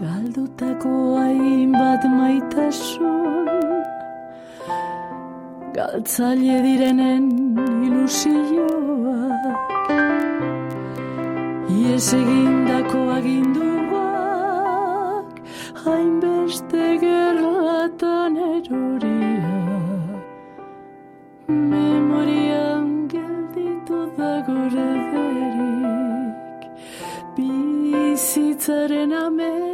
Galdutako hainbat maitasun Galtzaile direnen ilusioak Ies egindako aginduak Hainbeste gerratan eroria Memorian gelditu da gure derik Bizitzaren amets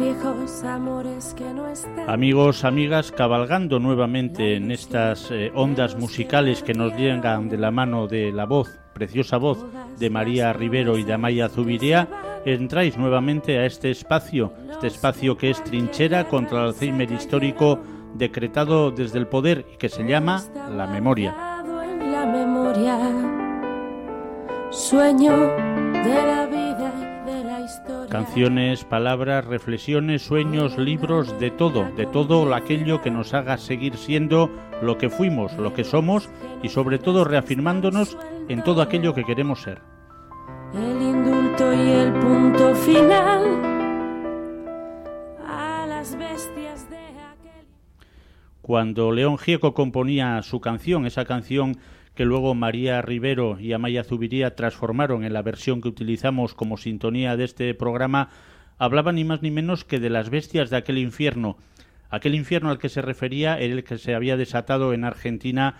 viejos amores que no están Amigos, amigas, cabalgando nuevamente en estas eh, ondas musicales que nos llegan de la mano de la voz, preciosa voz de María Rivero y de Amaya Zubiría, entráis nuevamente a este espacio, este espacio que es trinchera contra el Alzheimer histórico decretado desde el poder y que se llama la memoria. en la memoria Sueño de la vida Canciones, palabras, reflexiones, sueños, libros, de todo, de todo aquello que nos haga seguir siendo lo que fuimos, lo que somos y sobre todo reafirmándonos en todo aquello que queremos ser. El indulto y el punto final A las bestias de aquel Cuando León Gieco componía su canción, esa canción que luego María Rivero y Amaya Zubiría transformaron en la versión que utilizamos como sintonía de este programa, hablaba ni más ni menos que de las bestias de aquel infierno. Aquel infierno al que se refería era el que se había desatado en Argentina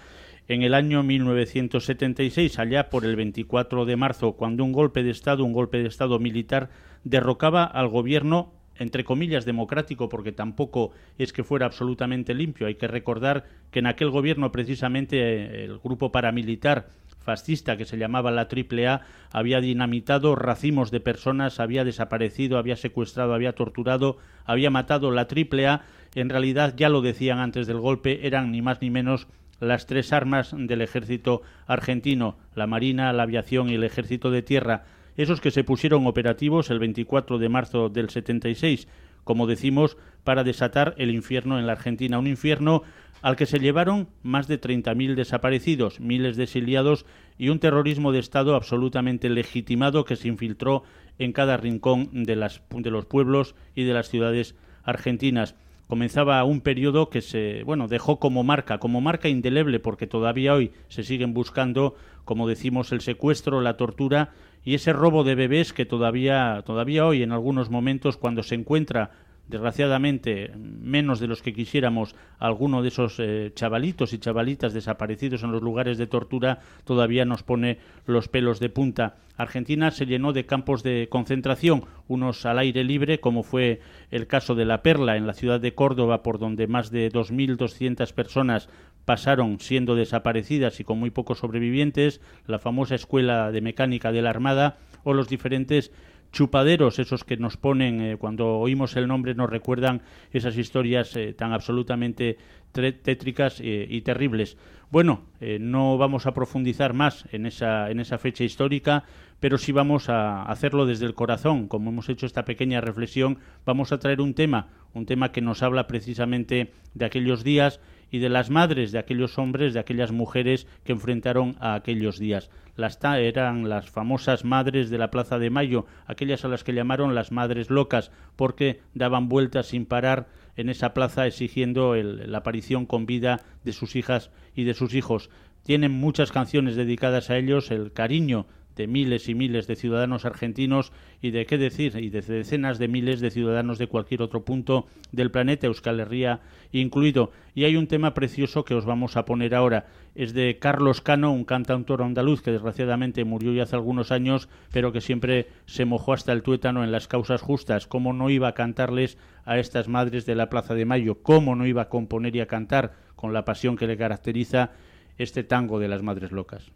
en el año 1976, allá por el 24 de marzo, cuando un golpe de Estado, un golpe de Estado militar, derrocaba al gobierno entre comillas, democrático, porque tampoco es que fuera absolutamente limpio. Hay que recordar que en aquel gobierno, precisamente, el grupo paramilitar fascista que se llamaba la AAA había dinamitado racimos de personas, había desaparecido, había secuestrado, había torturado, había matado la AAA. En realidad, ya lo decían antes del golpe, eran ni más ni menos las tres armas del ejército argentino, la marina, la aviación y el ejército de tierra esos que se pusieron operativos el 24 de marzo del 76, como decimos, para desatar el infierno en la Argentina, un infierno al que se llevaron más de 30.000 desaparecidos, miles de exiliados y un terrorismo de Estado absolutamente legitimado que se infiltró en cada rincón de, las, de los pueblos y de las ciudades argentinas. Comenzaba un periodo que se bueno dejó como marca como marca indeleble porque todavía hoy se siguen buscando como decimos el secuestro la tortura y ese robo de bebés que todavía todavía hoy en algunos momentos cuando se encuentra desgraciadamente menos de los que quisiéramos alguno de esos eh, chavalitos y chavalitas desaparecidos en los lugares de tortura todavía nos pone los pelos de punta. Argentina se llenó de campos de concentración, unos al aire libre, como fue el caso de La Perla en la ciudad de Córdoba, por donde más de 2.200 personas pasaron siendo desaparecidas y con muy pocos sobrevivientes, la famosa escuela de mecánica de la Armada o los diferentes chupaderos, esos que nos ponen, eh, cuando oímos el nombre, nos recuerdan esas historias eh, tan absolutamente tétricas eh, y terribles. Bueno, no vamos a profundizar más en esa, en esa fecha histórica, pero sí vamos a hacerlo desde el corazón. Como hemos hecho esta pequeña reflexión, vamos a traer un tema, un tema que nos habla precisamente de aquellos días y de las madres de aquellos hombres, de aquellas mujeres que enfrentaron a aquellos días. Las eran las famosas madres de la Plaza de Mayo, aquellas a las que llamaron las madres locas, porque daban vueltas sin parar en esa plaza exigiendo la aparición con vida de sus hijas y de sus hijos. Tienen muchas canciones dedicadas a ellos, el cariño de miles y miles de ciudadanos argentinos y de qué decir, y de decenas de miles de ciudadanos de cualquier otro punto del planeta, Euskal Herria incluido. Y hay un tema precioso que os vamos a poner ahora. Es de Carlos Cano, un cantautor andaluz que desgraciadamente murió ya hace algunos años, pero que siempre se mojó hasta el tuétano en las causas justas. ¿Cómo no iba a cantarles a estas madres de la Plaza de Mayo? ¿Cómo no iba a componer y a cantar con la pasión que le caracteriza este tango de las madres locas?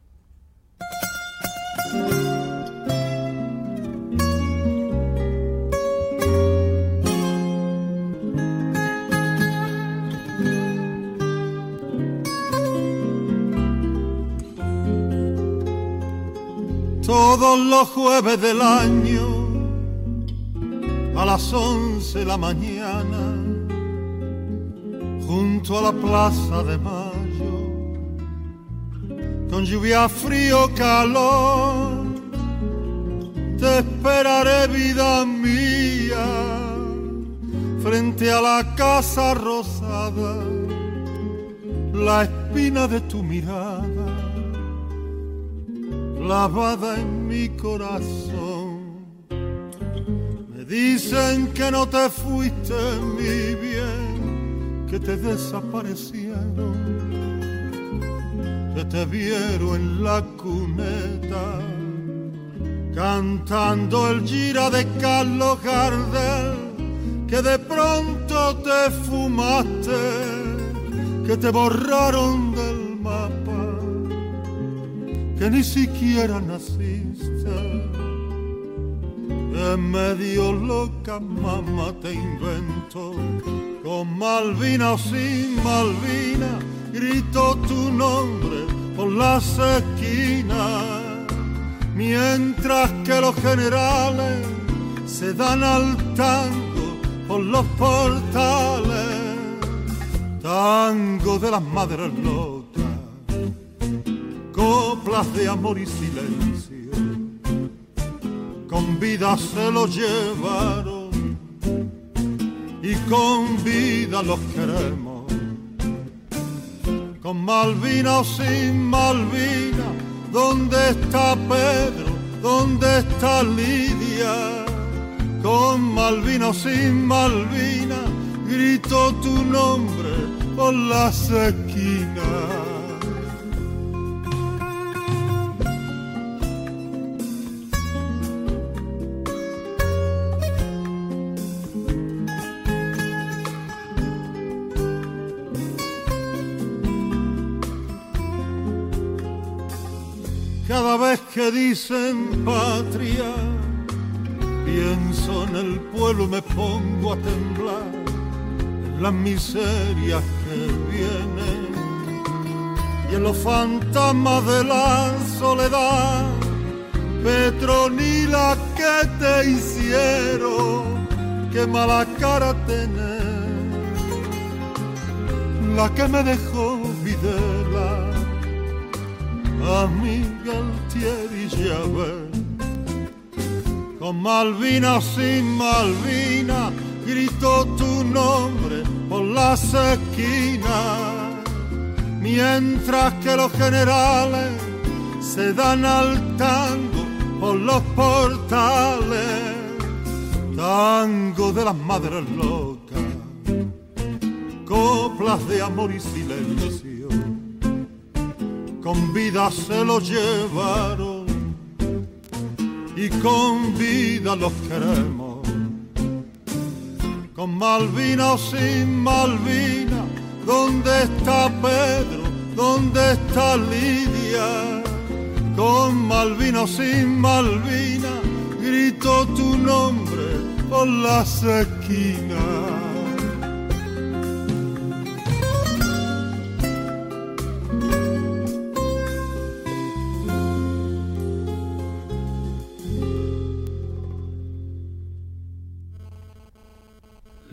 Todos los jueves del año, a las once de la mañana, junto a la plaza de Mayo, con lluvia, frío, calor, esperaré vida mía frente a la casa rosada, la espina de tu mirada lavada en mi corazón. Me dicen que no te fuiste mi bien, que te desaparecieron, que te vieron en la cuneta cantando el gira de Carlos Gardel, que de pronto te fumaste, que te borraron del mapa, que ni siquiera naciste. En medio loca mamá te inventó, con Malvina o sin Malvina, gritó tu nombre por las esquinas mientras que los generales se dan al tango por los portales, tango de las madres locas, coplas de amor y silencio, con vida se los llevaron y con vida los queremos. Con Malvina o sin Malvina, ¿Dónde está Pedro? ¿Dónde está Lidia? Con Malvina o sin Malvina, grito tu nombre por las esquinas. Que dicen patria, pienso en el pueblo, me pongo a temblar en las miserias que vienen y en los fantasmas de la soledad. Petronila, que te hicieron? Qué mala cara tener, la que me dejó a Miguel Thierry ver Con Malvina sin Malvina, gritó tu nombre por las esquinas. Mientras que los generales se dan al tango por los portales. Tango de las madres locas, coplas de amor y silencio con vida se los llevaron y con vida los queremos. Con Malvina o sin Malvina, ¿dónde está Pedro? ¿Dónde está Lidia? Con Malvina o sin Malvina, grito tu nombre por las esquinas.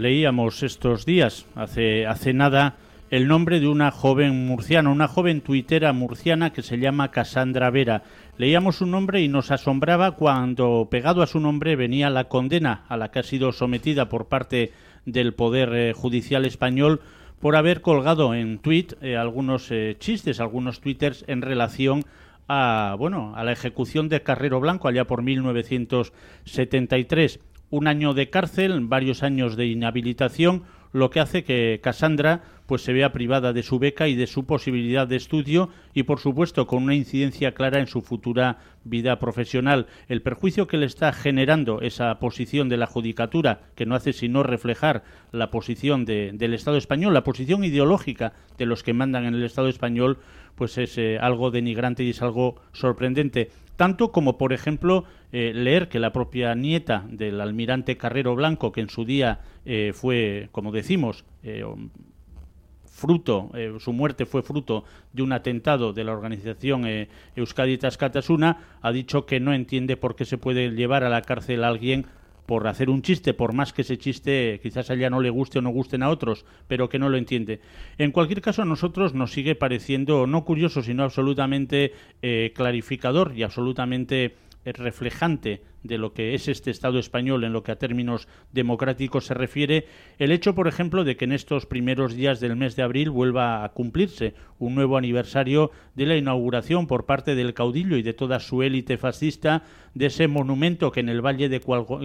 Leíamos estos días, hace, hace nada, el nombre de una joven murciana, una joven tuitera murciana que se llama Cassandra Vera. Leíamos su nombre y nos asombraba cuando pegado a su nombre venía la condena a la que ha sido sometida por parte del Poder eh, Judicial español por haber colgado en tweet eh, algunos eh, chistes, algunos twitters en relación a, bueno, a la ejecución de Carrero Blanco allá por 1973 un año de cárcel, varios años de inhabilitación, lo que hace que Cassandra pues se vea privada de su beca y de su posibilidad de estudio y por supuesto con una incidencia clara en su futura vida profesional. El perjuicio que le está generando esa posición de la judicatura, que no hace sino reflejar la posición del Estado español, la posición ideológica de los que mandan en el Estado español, pues es eh, algo denigrante y es algo sorprendente tanto como, por ejemplo, eh, leer que la propia nieta del almirante Carrero Blanco, que en su día eh, fue, como decimos, eh, fruto, su muerte fue fruto de un atentado de la organización Euskadi Tascatasuna, ha dicho que no entiende por qué se puede llevar a la cárcel a alguien por hacer un chiste, por más que ese chiste quizás a ella no le guste o no gusten a otros, pero que no lo entiende. En cualquier caso, a nosotros nos sigue pareciendo no curioso, sino absolutamente eh, clarificador y absolutamente reflejante de lo que es este Estado español en lo que a términos democráticos se refiere, el hecho, por ejemplo, de que en estos primeros días del mes de abril vuelva a cumplirse un nuevo aniversario de la inauguración por parte del caudillo y de toda su élite fascista de ese monumento que en el Valle de,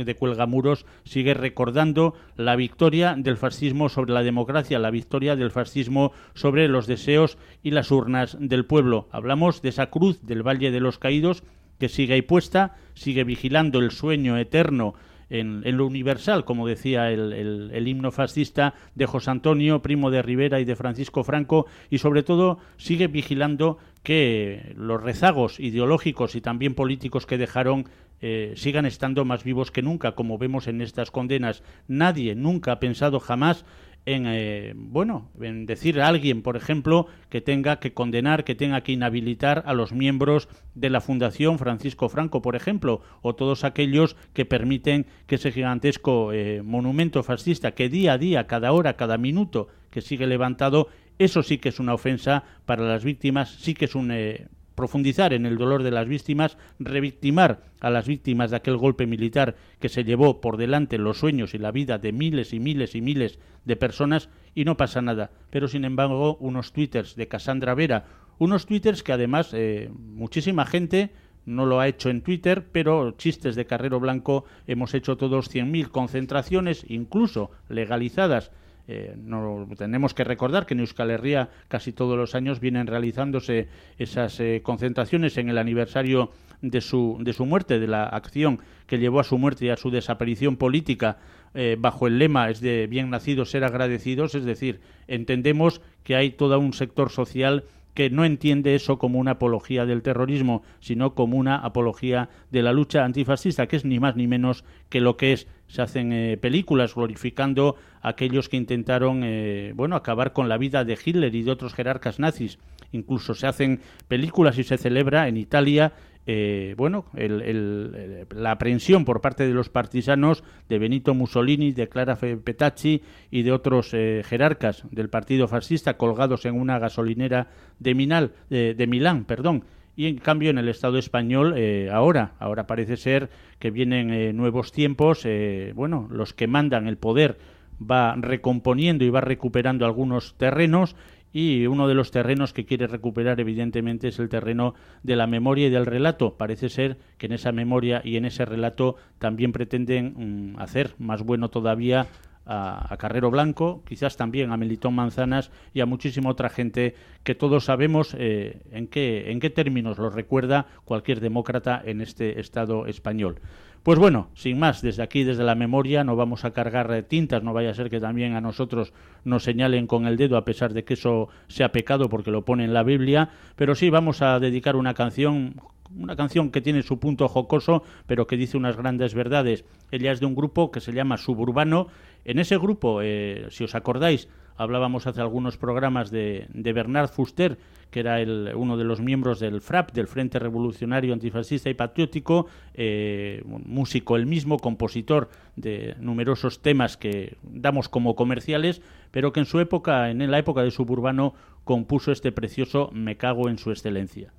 de Cuelgamuros sigue recordando la victoria del fascismo sobre la democracia, la victoria del fascismo sobre los deseos y las urnas del pueblo. Hablamos de esa cruz del Valle de los Caídos que sigue ahí puesta, sigue vigilando el sueño eterno en, lo universal, como decía el, himno fascista de José Antonio, primo de Rivera y de Francisco Franco, y sobre todo sigue vigilando que los rezagos ideológicos y también políticos que dejaron eh, sigan estando más vivos que nunca, como vemos en estas condenas. Nadie nunca ha pensado jamás en eh, bueno en decir a alguien por ejemplo que tenga que condenar que tenga que inhabilitar a los miembros de la fundación Francisco Franco por ejemplo o todos aquellos que permiten que ese gigantesco eh, monumento fascista que día a día cada hora cada minuto que sigue levantado eso sí que es una ofensa para las víctimas sí que es un eh, profundizar en el dolor de las víctimas, revictimar a las víctimas de aquel golpe militar que se llevó por delante los sueños y la vida de miles y miles y miles de personas y no pasa nada. Pero sin embargo, unos twitters de Cassandra Vera, unos twitters que además eh, muchísima gente no lo ha hecho en Twitter, pero chistes de Carrero Blanco hemos hecho todos 100.000 concentraciones, incluso legalizadas eh, no, tenemos que recordar que en Euskal Herria casi todos los años vienen realizándose esas eh, concentraciones en el aniversario de su, de su muerte, de la acción que llevó a su muerte y a su desaparición política eh, bajo el lema es de bien nacidos ser agradecidos, es decir, entendemos que hay todo un sector social que no entiende eso como una apología del terrorismo, sino como una apología de la lucha antifascista, que es ni más ni menos que lo que es. Se hacen eh, películas glorificando a aquellos que intentaron eh, bueno, acabar con la vida de Hitler y de otros jerarcas nazis. Incluso se hacen películas y se celebra en Italia eh, bueno, la aprehensión por parte de los partisanos de Benito Mussolini, de Clara Petacci y de otros eh, jerarcas del partido fascista colgados en una gasolinera de, Minal, de Milán, perdón. Y en cambio en el Estado español eh, ahora, ahora parece ser que vienen nuevos tiempos, bueno, los que mandan el poder va recomponiendo y va recuperando algunos terrenos y uno de los terrenos que quiere recuperar evidentemente es el terreno de la memoria y del relato. Parece ser que en esa memoria y en ese relato también pretenden mm, hacer más bueno todavía a, Carrero Blanco, quizás también a Melitón Manzanas y a muchísima otra gente que todos sabemos eh, en, qué, en qué términos lo recuerda cualquier demócrata en este Estado español. Pues bueno, sin más, desde aquí, desde la memoria, no vamos a cargar tintas, no vaya a ser que también a nosotros nos señalen con el dedo, a pesar de que eso sea pecado porque lo pone en la Biblia, pero sí vamos a dedicar una canción una canción que tiene su punto jocoso, pero que dice unas grandes verdades. Ella es de un grupo que se llama Suburbano. En ese grupo, eh, si os acordáis, hablábamos hace algunos programas de, de Bernard Fuster, que era el, uno de los miembros del FRAP, del Frente Revolucionario Antifascista y Patriótico, eh, músico el mismo, compositor de numerosos temas que damos como comerciales, pero que en su época, en la época de suburbano, compuso este precioso Me cago en su excelencia.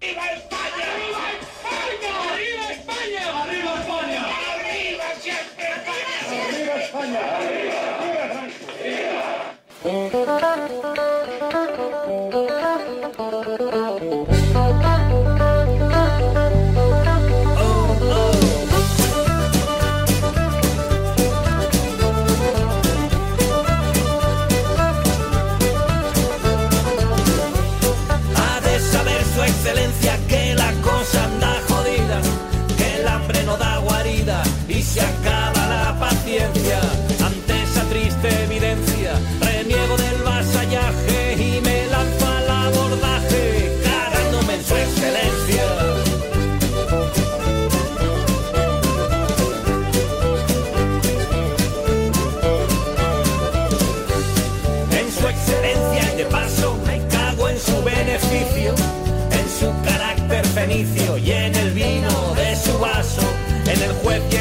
¡Viva España! ¡Viva España! ¡Viva España! ¡Arriba España! ¡Arriba siempre España! ¡Arriba España! ¡Arriba! ¡Viva! entre juez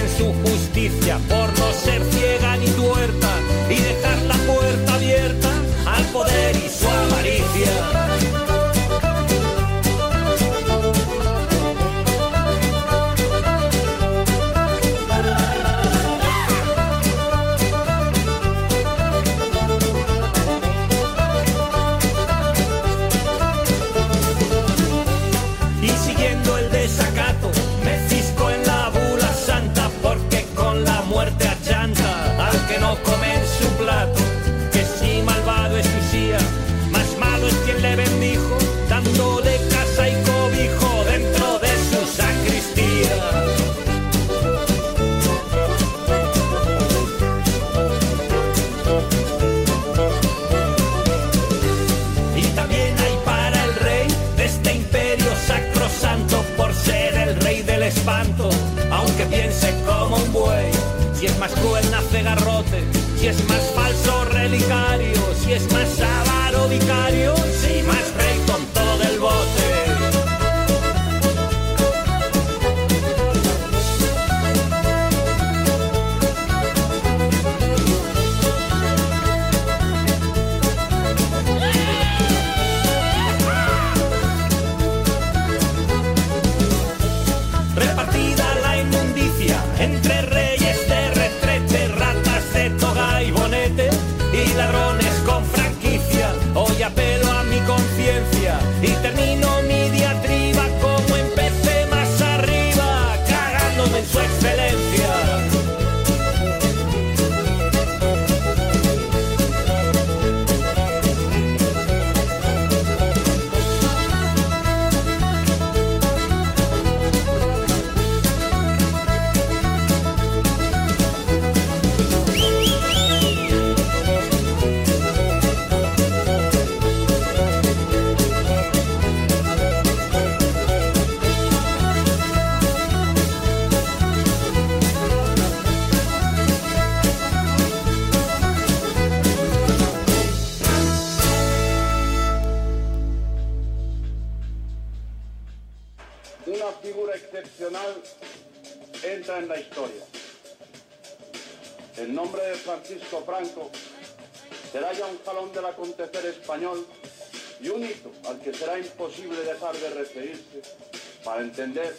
entender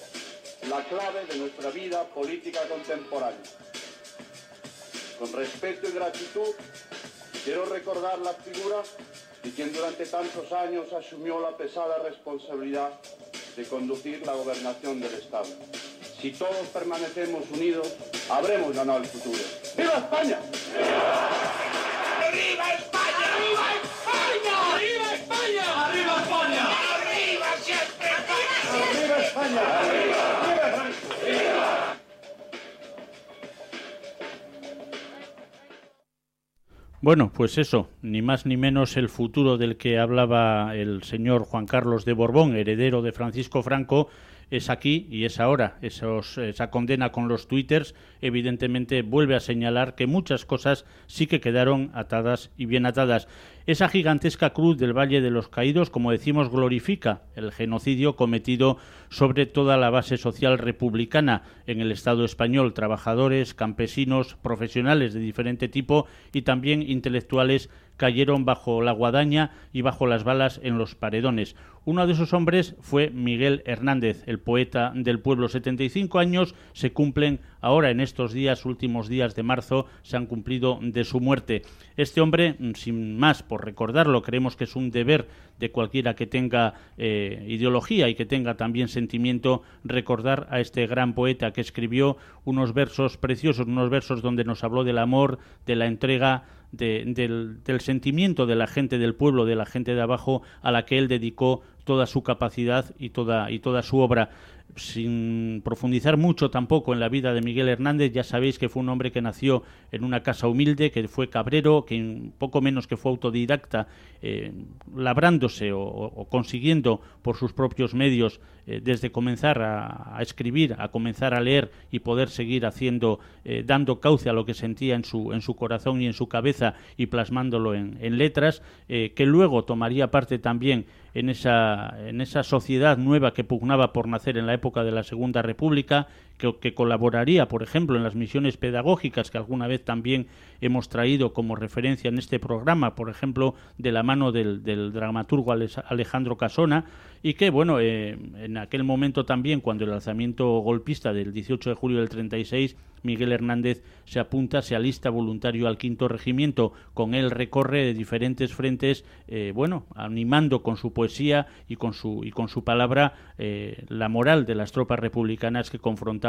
la clave de nuestra vida política contemporánea. Con respeto y gratitud quiero recordar la figura de quien durante tantos años asumió la pesada responsabilidad de conducir la gobernación del Estado. Si todos permanecemos unidos, habremos ganado el futuro. ¡Viva España! ¡Arriba España! ¡Arriba España! ¡Arriba España! ¡Arriba España! ¡Arriba siempre España! ¡Viva España! ¡Viva Franco! Bueno, pues eso, ni más ni menos el futuro del que hablaba el señor Juan Carlos de Borbón, heredero de Francisco Franco, es aquí y es ahora. Esa condena con los twitters evidentemente vuelve a señalar que muchas cosas sí que quedaron atadas y bien atadas. Esa gigantesca cruz del Valle de los Caídos, como decimos, glorifica el genocidio cometido sobre toda la base social republicana en el Estado español, trabajadores, campesinos, profesionales de diferente tipo y también intelectuales cayeron bajo la guadaña y bajo las balas en los paredones. Uno de esos hombres fue Miguel Hernández, el poeta del pueblo. 75 años se cumplen ahora en estos días, últimos días de marzo, se han cumplido de su muerte. Este hombre, sin más por recordarlo, creemos que es un deber de cualquiera que tenga eh, ideología y que tenga también sentimiento recordar a este gran poeta que escribió unos versos preciosos, unos versos donde nos habló del amor, de la entrega, de, del, del, sentimiento de la gente del pueblo, de la gente de abajo, a la que él dedicó toda su capacidad y toda, y toda su obra. Sin profundizar mucho tampoco en la vida de Miguel Hernández, ya sabéis que fue un hombre que nació en una casa humilde, que fue cabrero, que poco menos que fue autodidacta, eh, labrándose o, o, consiguiendo por sus propios medios eh, desde comenzar a, escribir, a comenzar a leer y poder seguir haciendo, eh, dando cauce a lo que sentía en su, en su corazón y en su cabeza y plasmándolo en, en letras, que luego tomaría parte también en esa, en esa sociedad nueva que pugnaba por nacer en la época de la Segunda República, que, colaboraría, por ejemplo, en las misiones pedagógicas que alguna vez también hemos traído como referencia en este programa, por ejemplo, de la mano del, del dramaturgo Alejandro Casona, y que, bueno, eh, en aquel momento también, cuando el alzamiento golpista del 18 de julio del 36, Miguel Hernández se apunta, se alista voluntario al quinto regimiento. Con él recorre de diferentes frentes, eh, bueno, animando con su poesía y con su, y con su palabra eh, la moral de las tropas republicanas que confrontaban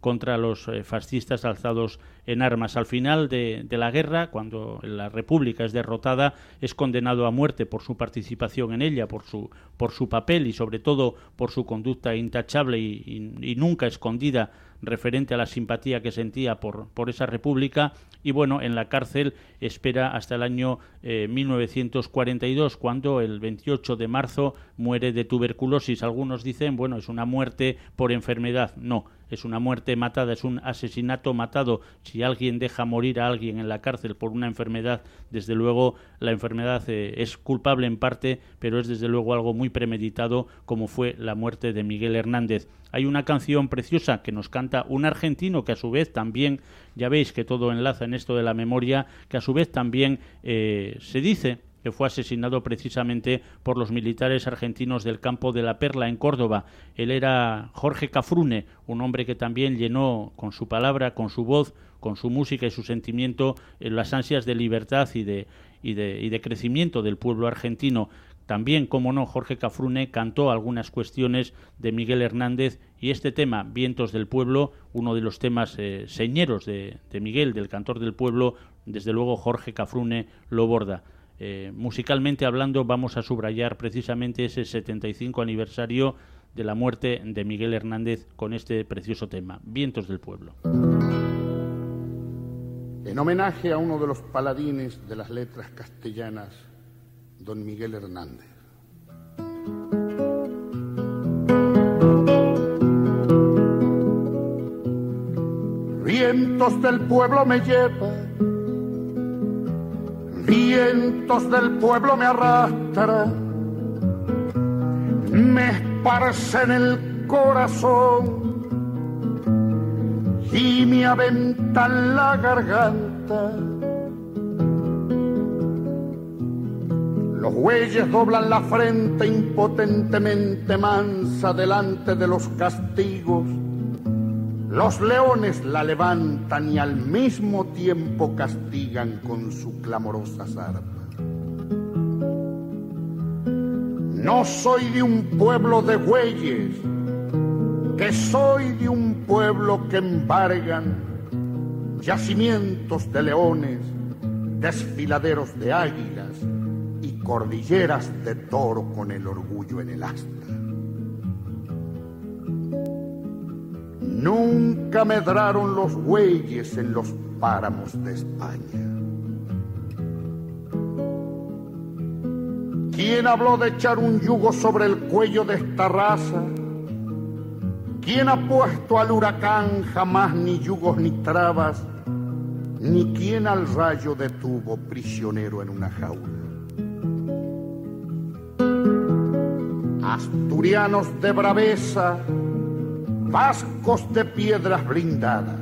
contra los eh, fascistas alzados en armas. Al final de, la guerra, cuando la República es derrotada, es condenado a muerte por su participación en ella, por su, por su papel y sobre todo por su conducta intachable y nunca escondida referente a la simpatía que sentía por, por esa república y bueno, en la cárcel espera hasta el año eh, 1942 cuando el 28 de marzo muere de tuberculosis. Algunos dicen, bueno, es una muerte por enfermedad. No, es una muerte matada, es un asesinato matado. Si alguien deja morir a alguien en la cárcel por una enfermedad, desde luego la enfermedad eh, es culpable en parte, pero es desde luego algo muy premeditado como fue la muerte de Miguel Hernández. Hay una canción preciosa que nos canta un argentino que a su vez también, ya veis que todo enlaza en esto de la memoria, que a su vez también eh, se dice que fue asesinado precisamente por los militares argentinos del campo de la Perla en Córdoba. Él era Jorge Cafrune, un hombre que también llenó con su palabra, con su voz, con su música y su sentimiento las ansias de libertad y de, y de, y de crecimiento del pueblo argentino. También, como no, Jorge Cafrune cantó algunas cuestiones de Miguel Hernández y este tema, Vientos del Pueblo, uno de los temas eh, señeros de, Miguel, del cantor del pueblo, desde luego Jorge Cafrune lo borda. Eh, musicalmente hablando, vamos a subrayar precisamente ese 75 aniversario de la muerte de Miguel Hernández con este precioso tema, Vientos del Pueblo. En homenaje a uno de los paladines de las letras castellanas, don Miguel Hernández. Vientos del pueblo me llevan, vientos del pueblo me arrastran, me esparcen el corazón y me aventan la garganta Los bueyes doblan la frente impotentemente mansa delante de los castigos. Los leones la levantan y al mismo tiempo castigan con su clamorosa zarpa. No soy de un pueblo de bueyes, que soy de un pueblo que embargan yacimientos de leones, desfiladeros de águilas cordilleras de toro con el orgullo en el asta. Nunca medraron los bueyes en los páramos de España. ¿Quién habló de echar un yugo sobre el cuello de esta raza? ¿Quién ha puesto al huracán jamás ni yugos ni trabas? Ni quién al rayo detuvo prisionero en una jaula? asturianos de braveza, vascos de piedras blindadas,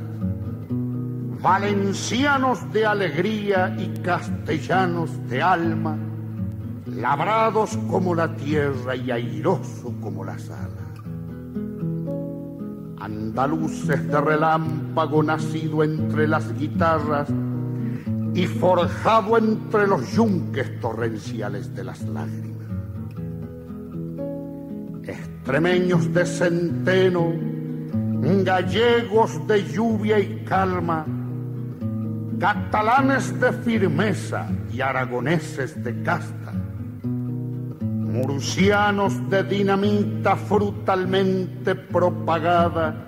valencianos de alegría y castellanos de alma, labrados como la tierra y airoso como la sala. Andaluces de relámpago nacido entre las guitarras y forjado entre los yunques torrenciales de las lágrimas extremeños de centeno, gallegos de lluvia y calma, catalanes de firmeza y aragoneses de casta, murcianos de dinamita frutalmente propagada,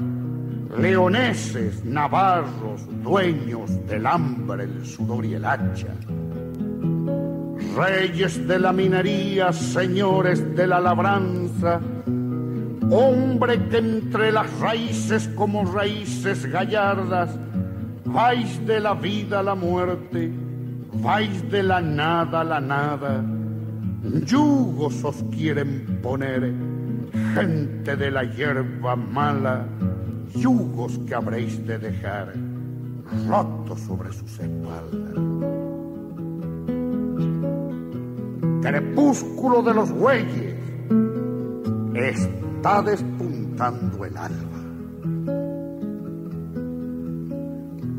leoneses, navarros, dueños del hambre, el sudor y el hacha reyes de la minería, señores de la labranza, hombre que entre las raíces como raíces gallardas, vais de la vida a la muerte, vais de la nada a la nada, yugos os quieren poner, gente de la hierba mala, yugos que habréis de dejar rotos sobre sus espaldas. Crepúsculo de los bueyes, está despuntando el alba.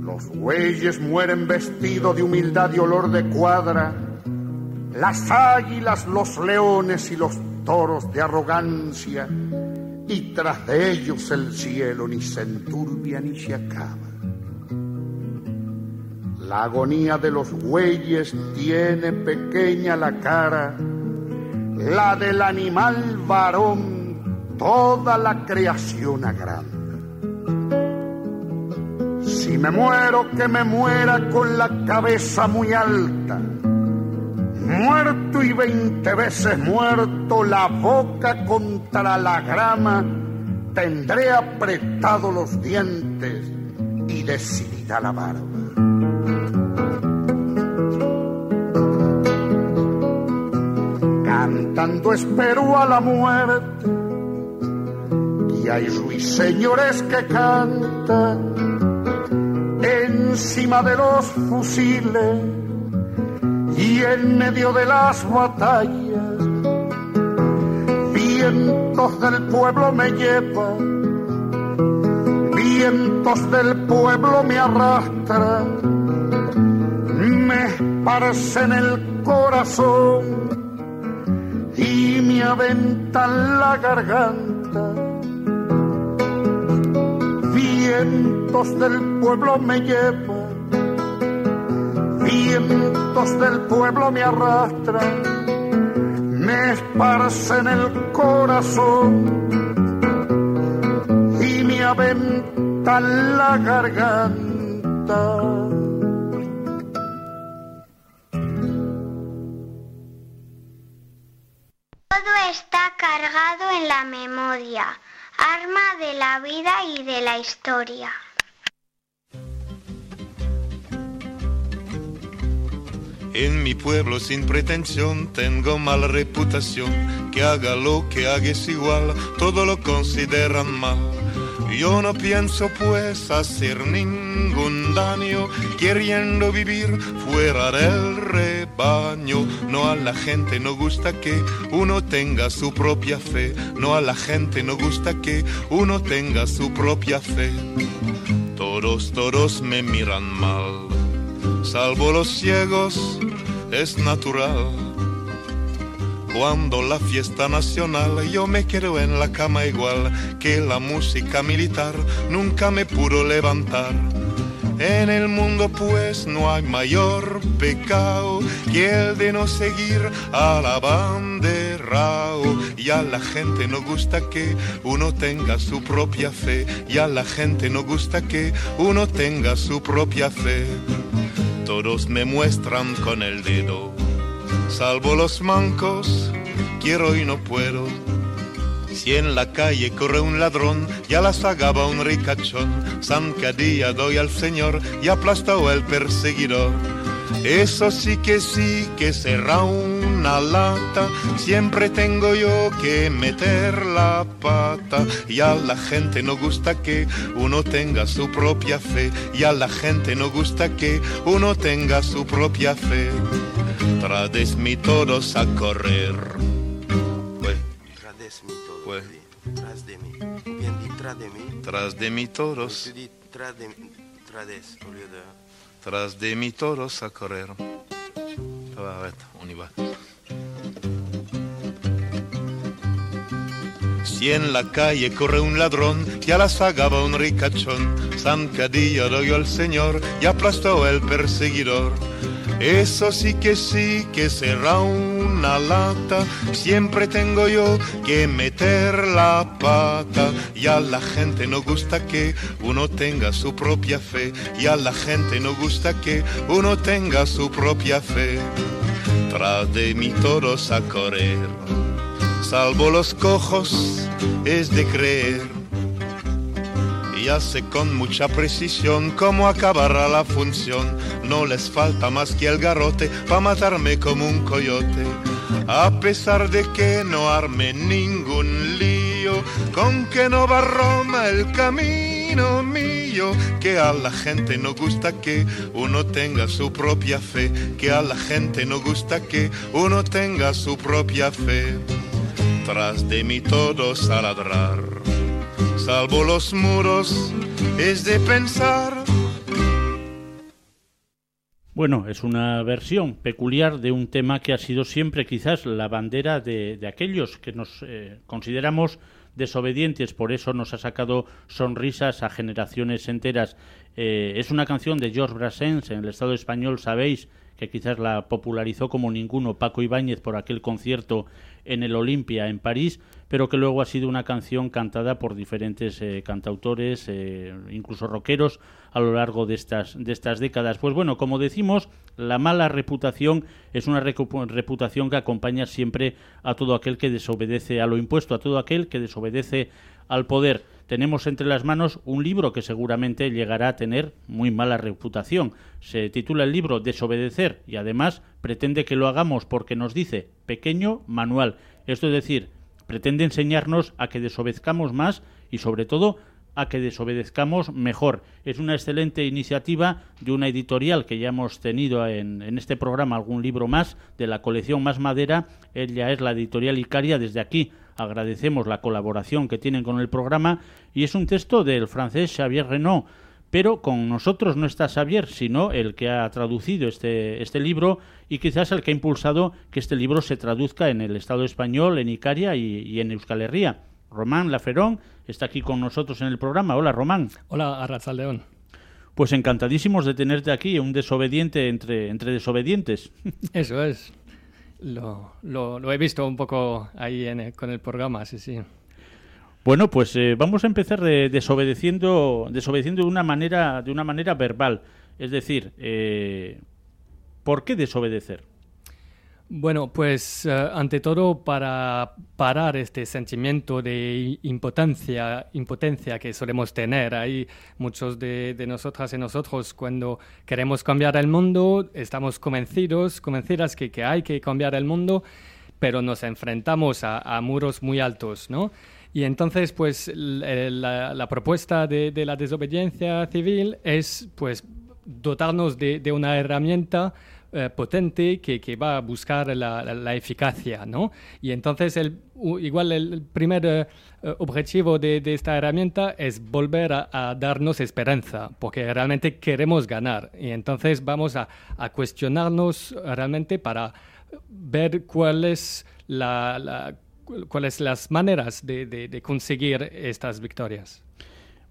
Los bueyes mueren vestidos de humildad y olor de cuadra, las águilas, los leones y los toros de arrogancia, y tras de ellos el cielo ni se enturbia ni se acaba. La agonía de los bueyes tiene pequeña la cara, la del animal varón toda la creación agranda. Si me muero, que me muera con la cabeza muy alta, muerto y veinte veces muerto, la boca contra la grama, tendré apretado los dientes y decidida la barba. Cantando espero a la muerte y hay ruiseñores que cantan encima de los fusiles y en medio de las batallas, vientos del pueblo me llevan, vientos del pueblo me arrastran, me parecen el corazón y me aventan la garganta. Vientos del pueblo me llevan vientos del pueblo me arrastran, me esparcen el corazón y me aventan la garganta. Todo está cargado en la memoria, arma de la vida y de la historia. En mi pueblo sin pretensión tengo mala reputación. Que haga lo que haga es igual, todo lo consideran mal. Yo no pienso pues hacer ningún daño, queriendo vivir fuera del rebaño. No a la gente no gusta que uno tenga su propia fe, no a la gente no gusta que uno tenga su propia fe. Todos, todos me miran mal salvo los ciegos, es natural. Cuando la fiesta nacional yo me quedo en la cama igual que la música militar nunca me pudo levantar. En el mundo pues no hay mayor pecado que el de no seguir a la bandera. Y a la gente no gusta que uno tenga su propia fe. Y a la gente no gusta que uno tenga su propia fe todos me muestran con el dedo, salvo los mancos, quiero y no puedo. Si en la calle corre un ladrón, ya la sagaba un ricachón, zancadilla doy al señor y aplastó el perseguidor. Eso sí que sí que será una lata, siempre tengo yo que meter la pata. Y a la gente no gusta que uno tenga su propia fe, y a la gente no gusta que uno tenga su propia fe. Trades mi todos a correr. Pues, pues, tras de mí. Bien tras de mí. Tras de mí todos. Tras de, trades. Tras de mi toros a correr. Si en la calle corre un ladrón, ya la sagaba un ricachón, zancadilla doy al señor y aplastó el perseguidor. Eso sí que sí que será una lata, siempre tengo yo que meter la pata. Y a la gente no gusta que uno tenga su propia fe, y a la gente no gusta que uno tenga su propia fe. Tras de mí todos a correr, salvo los cojos, es de creer y hace con mucha precisión cómo acabará la función. No les falta más que el garrote para matarme como un coyote. A pesar de que no arme ningún lío, con que no va Roma el camino mío, que a la gente no gusta que uno tenga su propia fe, que a la gente no gusta que uno tenga su propia fe. Tras de mí todos a ladrar salvo los muros, es de pensar. Bueno, es una versión peculiar de un tema que ha sido siempre quizás la bandera de, aquellos que nos eh, consideramos desobedientes, por eso nos ha sacado sonrisas a generaciones enteras. Eh, es una canción de George Brassens en el Estado español, sabéis, que quizás la popularizó como ninguno Paco Ibáñez por aquel concierto en el Olimpia en París, pero que luego ha sido una canción cantada por diferentes eh, cantautores, eh, incluso rockeros, a lo largo de estas, de estas décadas. Pues bueno, como decimos, la mala reputación es una reputación que acompaña siempre a todo aquel que desobedece a lo impuesto, a todo aquel que desobedece al poder. Tenemos entre las manos un libro que seguramente llegará a tener muy mala reputación. Se titula el libro Desobedecer y además pretende que lo hagamos porque nos dice pequeño manual. Esto es decir, pretende enseñarnos a que desobedezcamos más y sobre todo a que desobedezcamos, mejor. Es una excelente iniciativa de una editorial que ya hemos tenido en, en este programa, algún libro más, de la colección Más Madera. Ella es la editorial Icaria. Desde aquí agradecemos la colaboración que tienen con el programa y es un texto del francés Xavier Renaud pero con nosotros no está Xavier, sino el que ha traducido este, este libro y quizás el que ha impulsado que este libro se traduzca en el Estado español, en Icaria y, en Euskal Herria. Román Laferón está aquí con nosotros en el programa. Hola, Román. Hola, Arrazaldeón. Pues encantadísimos de tenerte aquí, un desobediente entre, entre desobedientes. Eso es. Lo, lo, he visto un poco ahí con el programa, sí, sí. Bueno, pues eh, vamos a empezar desobedeciendo, desobedeciendo de una manera, de una manera verbal. Es decir, eh, ¿por qué desobedecer? Bueno, pues eh, ante todo para parar este sentimiento de impotencia, impotencia que solemos tener. Hay muchos de, nosotras y nosotros cuando queremos cambiar el mundo, estamos convencidos, convencidas que, que hay que cambiar el mundo, pero nos enfrentamos a muros muy altos, ¿no? Y entonces, pues la, propuesta de, la desobediencia civil es pues dotarnos de, una herramienta eh, potente que, que, va a buscar la, eficacia, ¿no? Y entonces, el, igual el primer eh, objetivo de, esta herramienta es volver a, darnos esperanza, porque realmente queremos ganar. Y entonces vamos a, a cuestionarnos realmente para ver cuál es la cuáles las maneras de, conseguir estas victorias.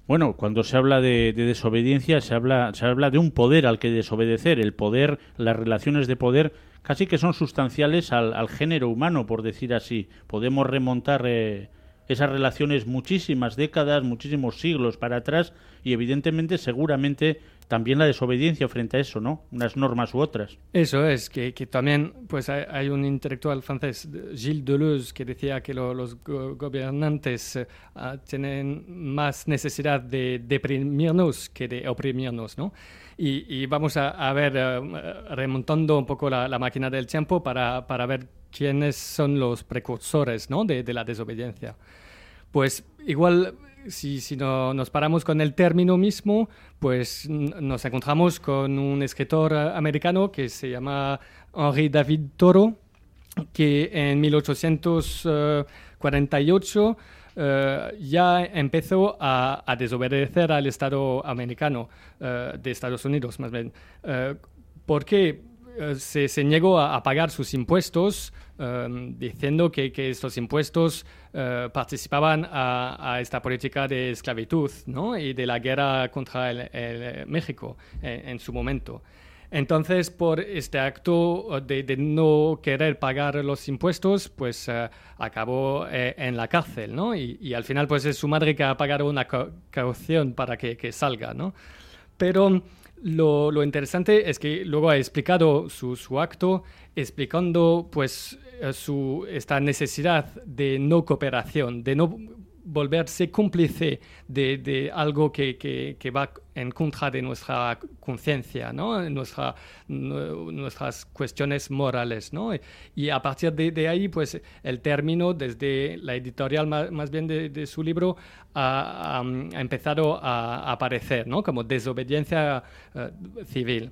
Bueno, cuando se habla de, desobediencia, se habla, se habla de un poder al que desobedecer. El poder, las relaciones de poder, casi que son sustanciales al, género humano, por decir así. Podemos remontar eh, esas relaciones muchísimas décadas, muchísimos siglos para atrás, y evidentemente, seguramente, también la desobediencia frente a eso, ¿no? Unas normas u otras. Eso es, que, también pues hay, un intelectual francés, Gilles Deleuze, que decía que los gobernantes eh, ah, tienen más necesidad de deprimirnos que de oprimirnos, ¿no? Y, vamos a, ver, eh, remontando un poco la, máquina del tiempo para, para, ver quiénes son los precursores ¿no? de, de la desobediencia. Pues igual si, no, nos paramos con el término mismo, pues nos encontramos con un escritor eh, americano que se llama Henry David Toro, que en 1848 eh, ya empezó a, desobedecer al Estado americano, eh, de Estados Unidos más bien. ¿Por qué? Se, se, negó a, pagar sus impuestos diciendo que, estos impuestos eh, participaban a, esta política de esclavitud ¿no? y de la guerra contra el, México en, su momento. Entonces, por este acto de, no querer pagar los impuestos, pues eh, acabó eh, en la cárcel. Y, al final, pues es su madre que ha pagado una caución para que, salga. Pero lo, lo, interesante es que luego ha explicado su, su acto explicando pues eh, su, esta necesidad de no cooperación, de no volverse cómplice de, de algo que, que, va en contra de nuestra conciencia, ¿no? Nuestra, nuestras cuestiones morales. ¿no? Y a partir de, ahí, pues el término, desde la editorial más, bien de, su libro, ha, empezado a, aparecer ¿no? como desobediencia uh, civil.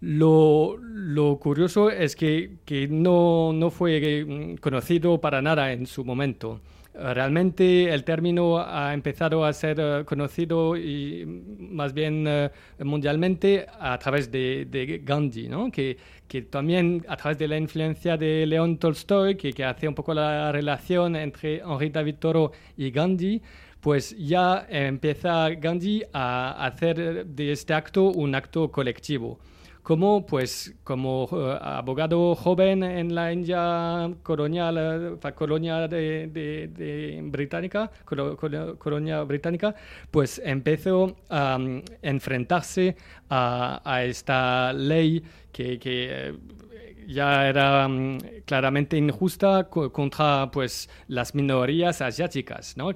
Lo, lo, curioso es que, que no, no, fue mm, conocido para nada en su momento. Realmente el término ha empezado a ser uh, conocido y más bien uh, mundialmente a través de, de Gandhi, ¿no? que, que, también a través de la influencia de León Tolstoy, que, que hace un poco la relación entre Henri David Thoreau y Gandhi, pues ya empieza Gandhi a hacer de este acto un acto colectivo como pues como eh, abogado joven en la India colonial, uh, colonia de, de, británica, colonia británica, pues empezó a enfrentarse a, esta ley que, que eh, ya era mm, claramente injusta contra pues las minorías asiáticas, ¿no?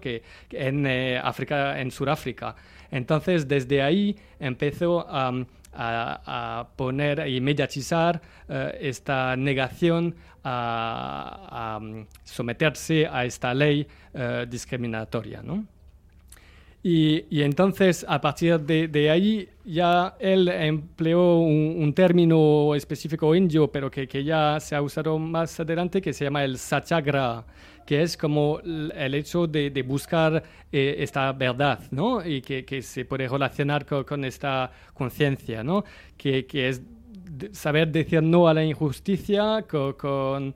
en África, en Sudáfrica. Entonces, desde ahí empezó a, a, poner y mediatizar eh, esta negación a, someterse a esta ley eh, discriminatoria. ¿no? Y, entonces, a partir de, ahí, ya él empleó un, término específico indio, pero que, ya se ha usado más adelante, que se llama el satyagraha, que es como el hecho de, buscar eh, esta verdad, ¿no? Y que, se puede relacionar con, esta conciencia, ¿no? Que, es saber decir no a la injusticia con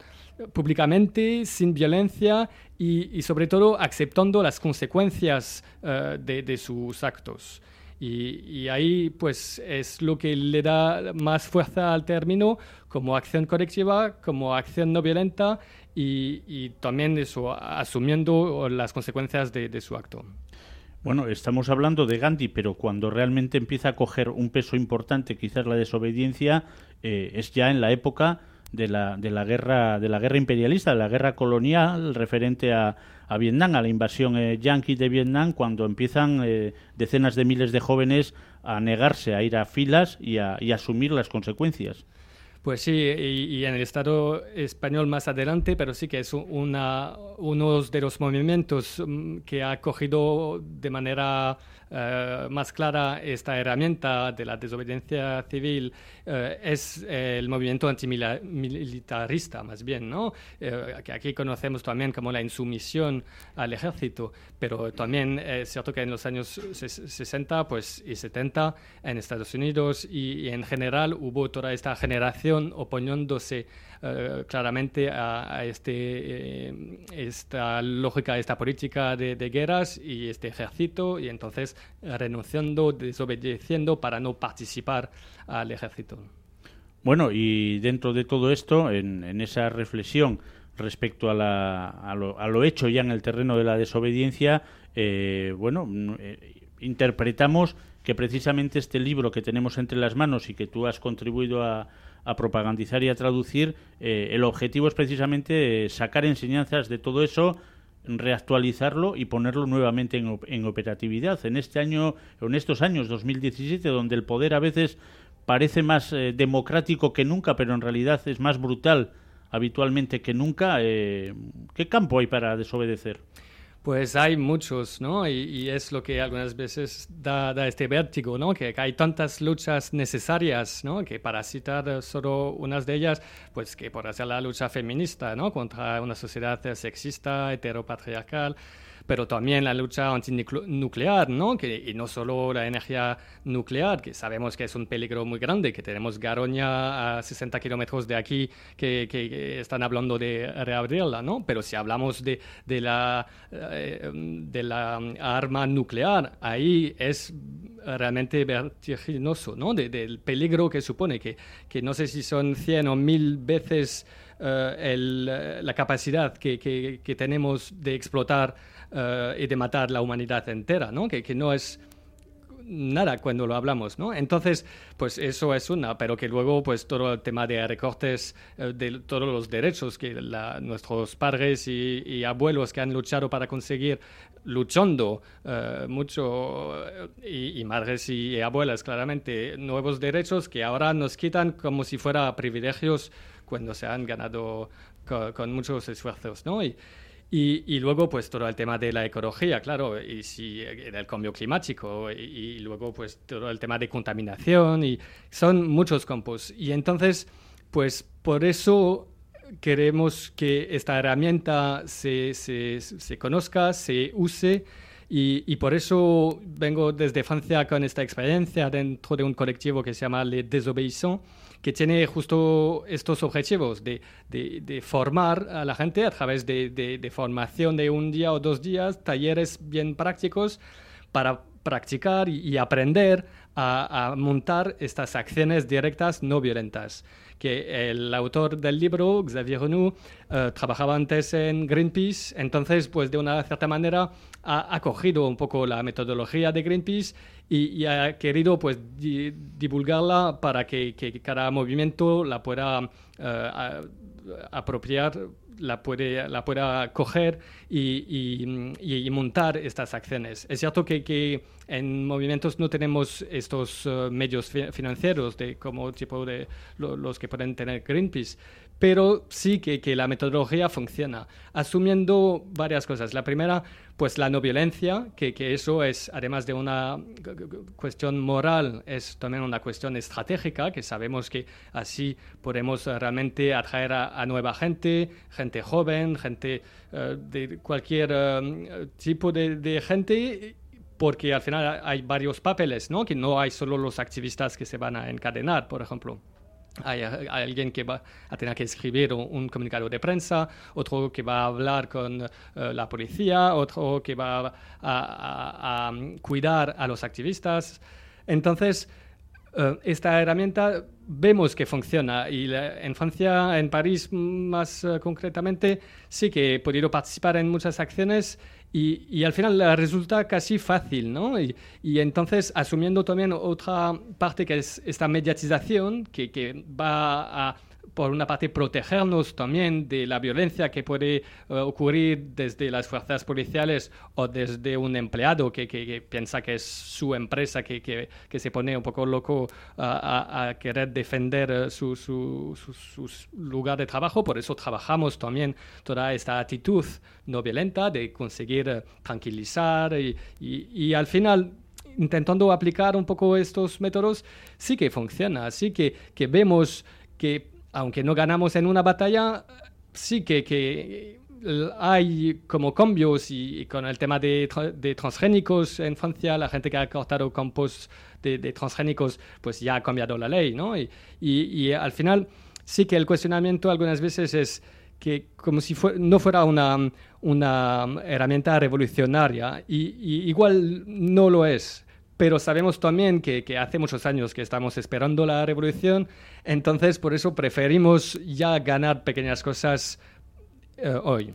públicamente, sin violencia y, sobre todo aceptando las consecuencias eh, de, sus actos. Y, ahí pues es lo que le da más fuerza al término como acción colectiva, como acción no violenta y, también eso, asumiendo las consecuencias de, su acto. Bueno, estamos hablando de Gandhi, pero cuando realmente empieza a coger un peso importante, quizás la desobediencia, eh, es ya en la época de la, de la guerra de la guerra imperialista, de la guerra colonial referente a, a Vietnam, a la invasión eh, yanqui de Vietnam, cuando empiezan eh, decenas de miles de jóvenes a negarse a ir a filas y a y asumir las consecuencias. Pues sí, y, en el Estado español más adelante, pero sí que es una, uno de los movimientos mm, que ha cogido de manera eh, más clara esta herramienta de la desobediencia civil eh, es el movimiento antimilitarista, más bien, ¿no? Eh, que aquí conocemos también como la insumisión al ejército, pero también es cierto que en los años 60 pues, y 70 en Estados Unidos y, en general hubo toda esta generación oponiéndose claramente a, este, esta lógica, esta política de, guerras y este ejército, y entonces renunciando, desobedeciendo para no participar al ejército. Bueno, y dentro de todo esto, en, esa reflexión respecto a, la, a, lo, hecho ya en el terreno de la desobediencia, eh, bueno, eh, interpretamos que precisamente este libro que tenemos entre las manos y que tú has contribuido a, propagandizar y a traducir, eh, el objetivo es precisamente sacar enseñanzas de todo eso reactualizarlo y ponerlo nuevamente en, operatividad. En este año, en estos años 2017, donde el poder a veces parece más eh, democrático que nunca, pero en realidad es más brutal habitualmente que nunca, eh, ¿qué campo hay para desobedecer? Pues hay muchos, ¿no? Y, es lo que algunas veces da, este vértigo, ¿no? Que, hay tantas luchas necesarias, ¿no? Que para citar solo unas de ellas, pues que por hacer la lucha feminista, ¿no? Contra una sociedad sexista, heteropatriarcal, pero también la lucha antinuclear, ¿no? Que, y no solo la energía nuclear, que sabemos que es un peligro muy grande, que tenemos Garoña a 60 kilómetros de aquí que, están hablando de reabrirla, ¿no? Pero si hablamos de, de, la, eh, de la arma nuclear, ahí es realmente vertiginoso, ¿no? del peligro que supone, que, que no sé si son 100 o 1000 veces eh, el, la capacidad que, que, tenemos de explotar eh, y de matar la humanidad entera, ¿no? Que, que no es nada cuando lo hablamos, ¿no? Entonces, pues eso es una, pero que luego, pues todo el tema de recortes eh, de todos los derechos que nuestros padres y, abuelos que han luchado para conseguir, luchando eh, mucho, y, madres y, abuelas, claramente, nuevos derechos que ahora nos quitan como si fuera privilegios cuando se han ganado con, muchos esfuerzos, ¿no? Y, y, luego, pues todo el tema de la ecología, claro, y si del cambio climático, y, luego, pues todo el tema de contaminación, y son muchos campos. Y entonces, pues por eso queremos que esta herramienta se, se, se conozca, se use, y, por eso vengo desde Francia con esta experiencia dentro de un colectivo que se llama Les Désobéissants que tiene justo estos objetivos de, de, formar a la gente a través de, de, formación de un día o dos días, talleres bien prácticos para practicar y, aprender a, montar estas acciones directas no violentas. Que el autor del libro, Xavier Renou, eh, trabajaba antes en Greenpeace, entonces, pues de una cierta manera, ha, ha cogido un poco la metodología de Greenpeace y, ha querido pues divulgarla para que, cada movimiento la pueda eh, apropiar, la, puede, la pueda coger y, montar estas acciones. Es cierto que, en movimientos no tenemos estos eh, medios financieros de como tipo de los que pueden tener Greenpeace, pero sí que, que, la metodología funciona, asumiendo varias cosas. La primera, pues la no violencia, que, que, eso es, además de una cuestión moral, es también una cuestión estratégica, que sabemos que así podemos realmente atraer a, nueva gente, gente joven, gente uh, de cualquier uh, tipo de, de gente porque al final hay varios papeles, ¿no? Que no hay solo los activistas que se van a encadenar, por ejemplo. Hay, alguien que va a tener que escribir un, comunicado de prensa, otro que va a hablar con eh, la policía, otro que va a, cuidar a los activistas. Entonces, eh, esta herramienta vemos que funciona y en Francia, en París más eh, concretamente, sí que he podido participar en muchas acciones y, al final resulta casi fácil, ¿no? Y, entonces, asumiendo también otra parte que es esta mediatización, que, que va a por una parte, protegernos también de la violencia que puede eh, ocurrir desde las fuerzas policiales o desde un empleado que, que, piensa que es su empresa, que, que, se pone un poco loco a, querer defender eh, su, su, lugar de trabajo. Por eso trabajamos también toda esta actitud no violenta de conseguir eh, tranquilizar y, y al final intentando aplicar un poco estos métodos, sí que funciona, sí que, que vemos que aunque no ganamos en una batalla, sí que, hay como cambios y, con el tema de, transgénicos en Francia, la gente que ha cortado campos de, transgénicos, pues ya ha cambiado la ley, ¿no? Y, al final sí que el cuestionamiento algunas veces es que como si no fuera una, una herramienta revolucionaria y igual no lo es pero sabemos también que, hace muchos años que estamos esperando la revolución, entonces por eso preferimos ya ganar pequeñas cosas eh, hoy.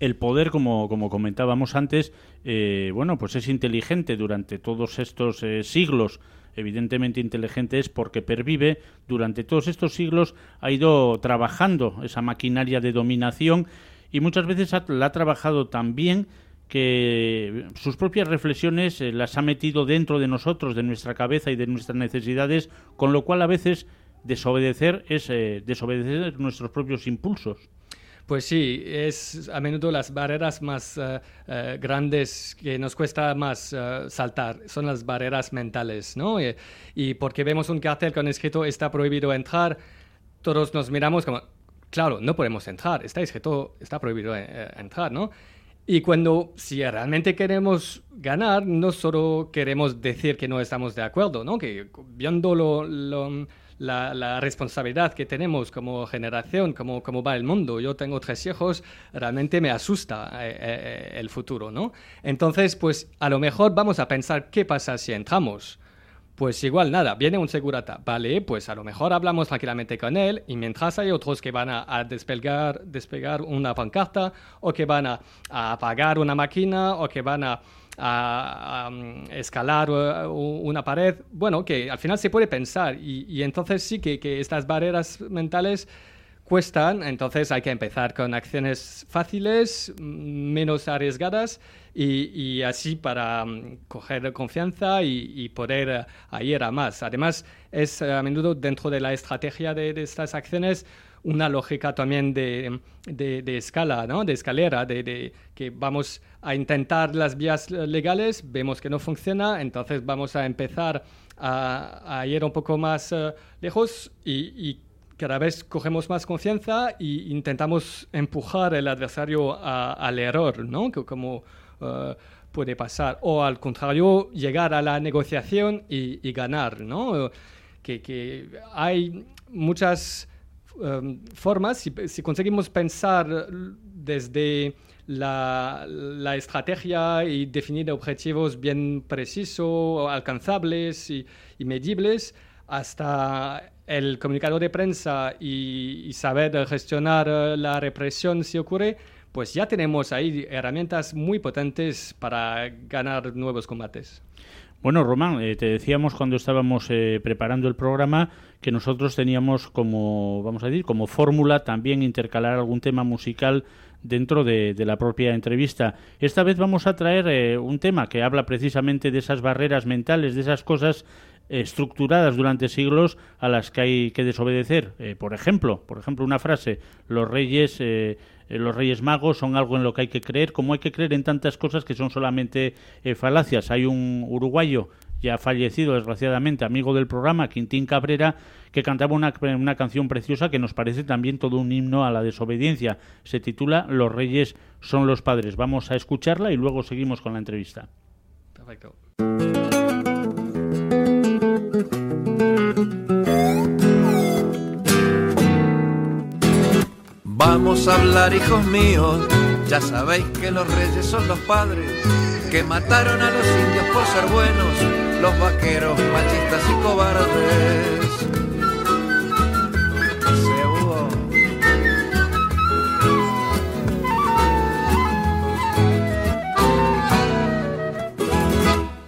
El poder, como, como comentábamos antes, eh, bueno, pues es inteligente durante todos estos eh, siglos evidentemente inteligente es porque pervive durante todos estos siglos ha ido trabajando esa maquinaria de dominación y muchas veces la ha trabajado también que sus propias reflexiones eh, las ha metido dentro de nosotros, de nuestra cabeza y de nuestras necesidades, con lo cual a veces desobedecer es eh, desobedecer nuestros propios impulsos. Pues sí, es a menudo las barreras más eh, grandes que nos cuesta más saltar, son las barreras mentales, ¿no? Y, y, porque vemos un cartel con escrito está prohibido entrar, todos nos miramos como, claro, no podemos entrar, está escrito está prohibido entrar, ¿no? Y cuando, si realmente queremos ganar, no solo queremos decir que no estamos de acuerdo, ¿no? Que viendo lo, la, responsabilidad que tenemos como generación, como, como va el mundo, yo tengo tres hijos, realmente me asusta eh, eh, el futuro, ¿no? Entonces, pues a lo mejor vamos a pensar qué pasa si entramos. Pues igual nada, viene un segurata, vale, pues a lo mejor hablamos tranquilamente con él y mientras hay otros que van a, despegar, despegar una pancarta o que van a, apagar una máquina o que van a, um, escalar uh, una pared, bueno, que al final se puede pensar y, entonces sí que, que estas barreras mentales cuestan, entonces hay que empezar con acciones fáciles, menos arriesgadas y, así para mm, coger confianza y, poder uh, ir a más. Además, es a menudo dentro de la estrategia de, estas acciones una lógica también de, de, escala, ¿no? de escalera, de, que vamos a intentar las vías legales, vemos que no funciona, entonces vamos a empezar a, ir un poco más uh, lejos y, y cada vez cogemos más confianza e intentamos empujar al adversario al error, ¿no? Como uh, puede pasar. O al contrario, llegar a la negociación y, ganar, ¿no? Que, que hay muchas um, formas, si, conseguimos pensar desde la, estrategia y definir objetivos bien precisos, alcanzables y medibles, hasta el comunicador de prensa y, saber gestionar eh, la represión si ocurre, pues ya tenemos ahí herramientas muy potentes para ganar nuevos combates. Bueno, Román, eh, te decíamos cuando estábamos eh, preparando el programa que nosotros teníamos como, vamos a decir, como fórmula también intercalar algún tema musical dentro de, la propia entrevista. Esta vez vamos a traer un tema que habla precisamente de esas barreras mentales, de esas cosas estructuradas durante siglos a las que hay que desobedecer. Eh, por ejemplo, por ejemplo, una frase: los reyes, eh, eh, los reyes magos son algo en lo que hay que creer, como hay que creer en tantas cosas que son solamente falacias. Hay un uruguayo ya fallecido desgraciadamente, amigo del programa, Quintín Cabrera, que cantaba una, una canción preciosa que nos parece también todo un himno a la desobediencia. Se titula Los reyes son los padres. Vamos a escucharla y luego seguimos con la entrevista. Perfecto. Vamos a hablar, hijos míos, ya sabéis que los reyes son los padres, que mataron a los indios por ser buenos, los vaqueros, machistas y cobardes.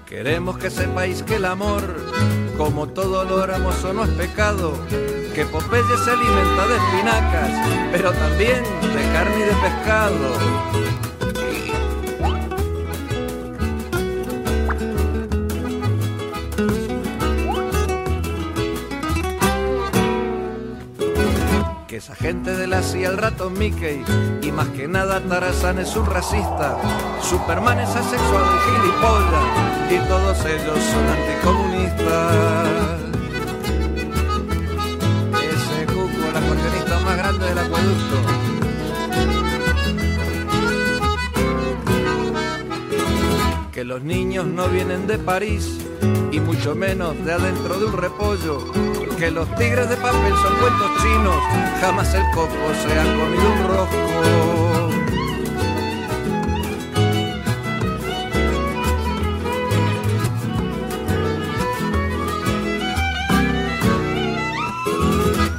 Queremos que sepáis que el amor, como todo lo hermoso, no es pecado que Popeye se alimenta de espinacas, pero también de carne y de pescado. Que esa gente de la CIA, el rato Mickey, y más que nada Tarzan es un racista, Superman es asexual gilipollas, y todos ellos son anticomunistas. Del acueducto. Que los niños no vienen de París y mucho menos de adentro de un repollo. Que los tigres de papel son cuentos chinos, jamás el coco se ha comido un rosco.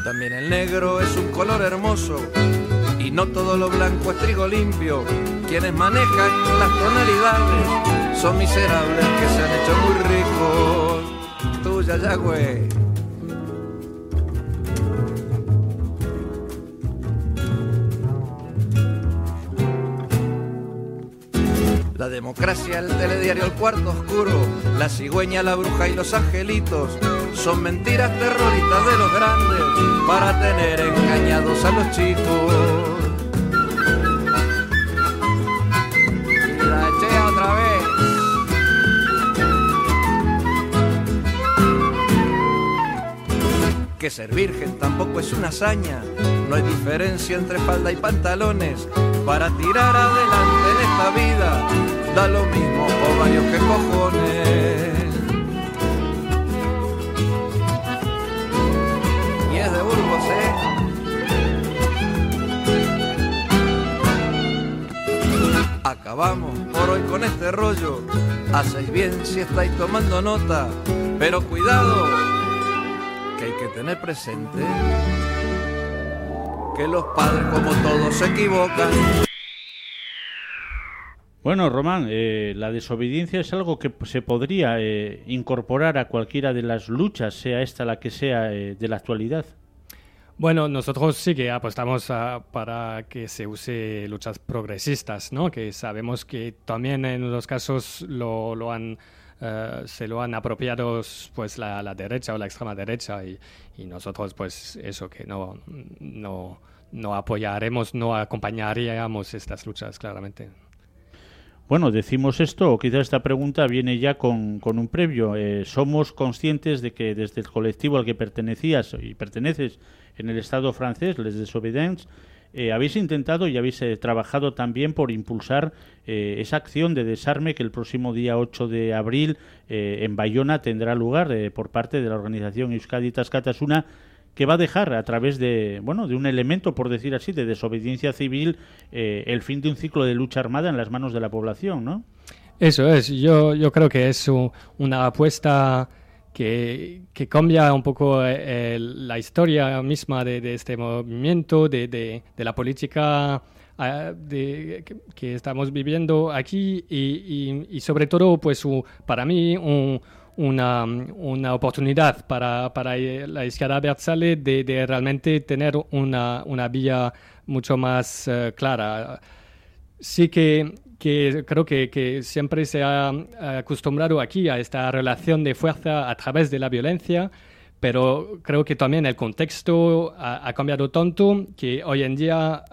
También el negro es un color hermoso y no todo lo blanco es trigo limpio. Quienes manejan las tonalidades son miserables que se han hecho muy ricos. Tuya, ya, güey. La democracia, el telediario, el cuarto oscuro, la cigüeña, la bruja y los angelitos son mentiras terroristas de los grandes para tener engañados a los chicos. Y la eché otra vez. Que ser virgen tampoco es una hazaña, no hay diferencia entre falda y pantalones. Para tirar adelante en esta vida, da lo mismo varios que cojones. Acabamos por hoy con este rollo. Hacéis bien si estáis tomando nota, pero cuidado, que hay que tener presente que los padres como todos se equivocan. Bueno, Román, eh, la desobediencia es algo que se podría eh, incorporar a cualquiera de las luchas, sea esta la que sea eh, de la actualidad. Bueno, nosotros sí que apostamos para que se use luchas progresistas, ¿no? Que sabemos que también en los casos lo, lo han eh, se lo han apropiado pues la, la, derecha o la extrema derecha y, y, nosotros pues eso que no, no, no apoyaremos, no acompañaríamos estas luchas claramente. Bueno, decimos esto, o quizás esta pregunta viene ya con, con un previo. Eh, somos conscientes de que desde el colectivo al que pertenecías y perteneces en el Estado francés, Les Desobedients, eh, habéis intentado y habéis eh, trabajado también por impulsar esa acción de desarme que el próximo día 8 de abril en Bayona tendrá lugar por parte de la organización Euskadi Tascatasuna que va a dejar a través de bueno de un elemento por decir así de desobediencia civil el fin de un ciclo de lucha armada en las manos de la población, ¿no? Eso es. Yo yo creo que es una apuesta que, cambia un poco eh, la historia misma de, este movimiento, de, la política ah, que, estamos viviendo aquí y, sobre todo, pues para mí, una, una, oportunidad para, para la izquierda Berzale de, realmente tener una, una vía mucho más eh, clara. Sí que que creo que, que, siempre se ha acostumbrado aquí a esta relación de fuerza a través de la violencia, pero creo que también el contexto ha, ha cambiado tanto que hoy en día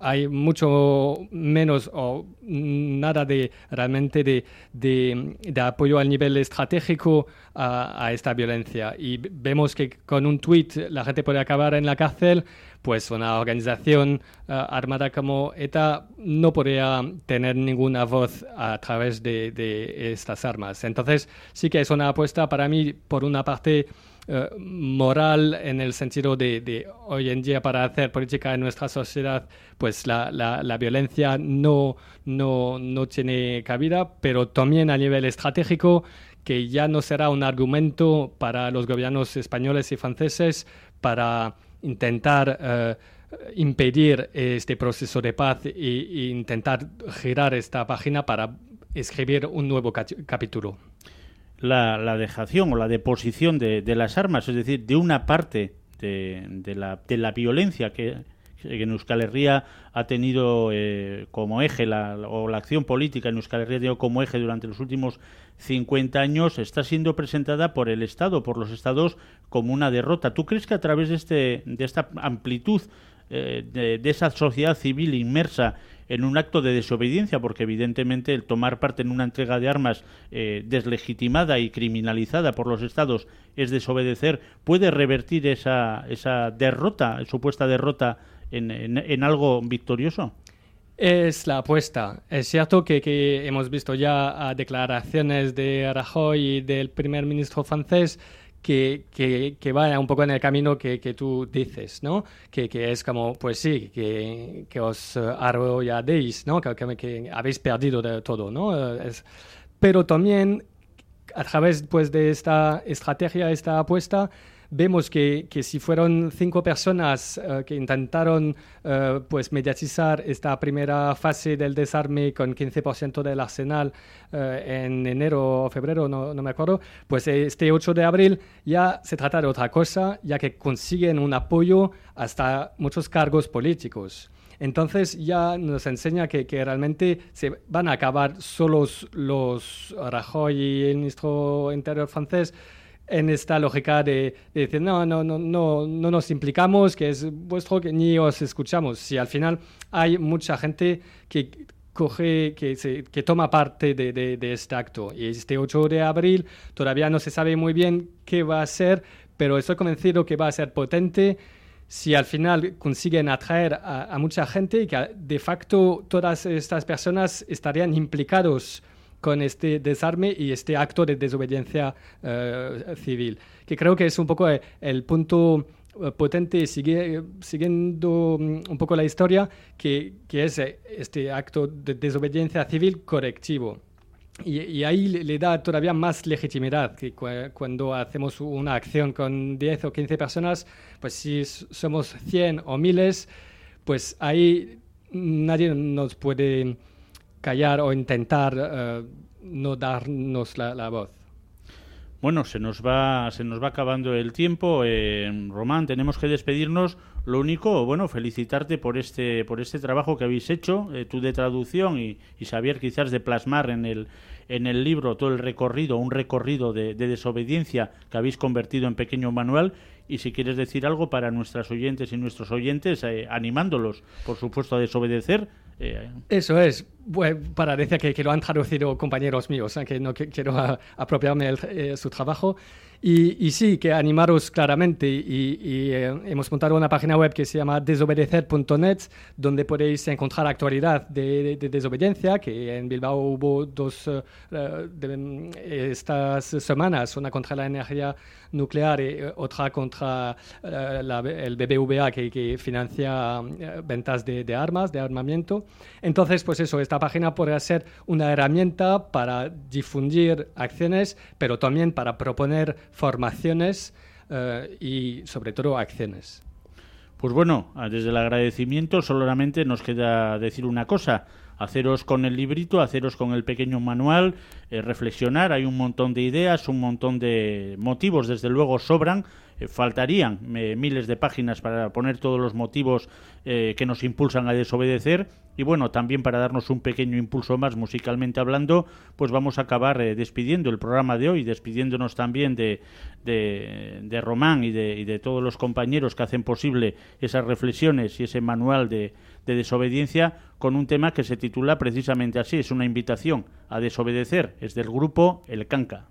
hay mucho menos o nada de realmente de, de, apoyo al nivel estratégico a, esta violencia. Y vemos que con un tuit la gente puede acabar en la cárcel, pues una organización eh, armada como ETA no podría tener ninguna voz a través de, de estas armas. Entonces sí que es una apuesta para mí, por una parte, eh, moral en el sentido de, hoy en día para hacer política en nuestra sociedad, pues la, la, violencia no, no, no tiene cabida, pero también a nivel estratégico que ya no será un argumento para los gobiernos españoles y franceses para intentar eh, impedir este proceso de paz e, intentar girar esta página para escribir un nuevo capítulo la, la, dejación o la deposición de, de, las armas, es decir, de una parte de, de, la, de la violencia que, en Euskal Herria ha tenido eh, como eje, la, o la acción política en Euskal Herria ha tenido como eje durante los últimos 50 años, está siendo presentada por el Estado, por los Estados, como una derrota. ¿Tú crees que a través de, este, de esta amplitud eh, de, de esa sociedad civil inmersa en un acto de desobediencia, porque evidentemente el tomar parte en una entrega de armas eh, deslegitimada y criminalizada por los estados es desobedecer, puede revertir esa, esa derrota, supuesta derrota, en, en, algo victorioso? Es la apuesta. Es cierto que, hemos visto ya declaraciones de Rajoy y del primer ministro francés que, que, que, vaya un poco en el camino que, que tú dices, ¿no? Que, es como, pues sí, que, os uh, arrolladéis, ¿no? Que, que, habéis perdido de todo, ¿no? Eh, es, pero también a través pues, de esta estrategia, esta apuesta, vemos que, que si fueron cinco personas uh, que intentaron uh, pues mediatizar esta primera fase del desarme con 15% del arsenal uh, en enero o febrero, no, no, me acuerdo, pues este 8 de abril ya se trata de otra cosa, ya que consiguen un apoyo hasta muchos cargos políticos. Entonces ya nos enseña que, que, realmente se van a acabar solos los Rajoy y el ministro interior francés en esta lógica de, decir, no, no, no, no, no nos implicamos, que es vuestro, que ni os escuchamos. Si al final hay mucha gente que coge, que, se, que toma parte de, de, este acto. Y este 8 de abril todavía no se sabe muy bien qué va a ser, pero estoy convencido que va a ser potente si al final consiguen atraer a, a mucha gente y que de facto todas estas personas estarían implicados con este desarme y este acto de desobediencia uh, civil, que creo que es un poco el, el punto uh, potente, sigue, siguiendo um, un poco la historia, que, que, es este acto de desobediencia civil correctivo. Y, y ahí le, le, da todavía más legitimidad que cu cuando hacemos una acción con 10 o 15 personas, pues si somos 100 o miles, pues ahí nadie nos puede callar o intentar uh, no darnos la, la, voz. Bueno, se nos va, se nos va acabando el tiempo. Eh, Román, tenemos que despedirnos. Lo único, bueno, felicitarte por este, por este trabajo que habéis hecho, eh, tú de traducción y, y Xavier quizás de plasmar en el, en el libro todo el recorrido, un recorrido de desobediencia que habéis convertido en pequeño manual y si quieres decir algo para nuestras oyentes y nuestros oyentes, eh, animándolos, por supuesto, a desobedecer. Eh. Eso es. Bueno, para decir que, que, lo han traducido compañeros míos, ¿eh? que no que, quiero a, apropiarme el, eh, su trabajo. Y, sí, que animaros claramente. Y, y eh, hemos montado una página web que se llama desobedecer.net, donde podéis encontrar actualidad de, de, de, desobediencia, que en Bilbao hubo dos uh, de, estas semanas, una contra la energía nuclear y otra contra la, el BBVA, que, financia ventas de, de, armas, de armamento. Entonces, pues eso, esta página podrá ser una herramienta para difundir acciones, pero también para proponer formaciones uh, y sobre todo acciones. Pues bueno, desde el agradecimiento solamente nos queda decir una cosa, haceros con el librito, haceros con el pequeño manual, eh, reflexionar, hay un montón de ideas, un montón de motivos, desde luego sobran, eh, faltarían eh, miles de páginas para poner todos los motivos que nos impulsan a desobedecer. Y bueno, también para darnos un pequeño impulso más musicalmente hablando, pues vamos a acabar despidiendo el programa de hoy, despidiéndonos también de, de, Román y de, y de todos los compañeros que hacen posible esas reflexiones y ese manual de, de desobediencia con un tema que se titula precisamente así, es una invitación a desobedecer, es del grupo El Canca.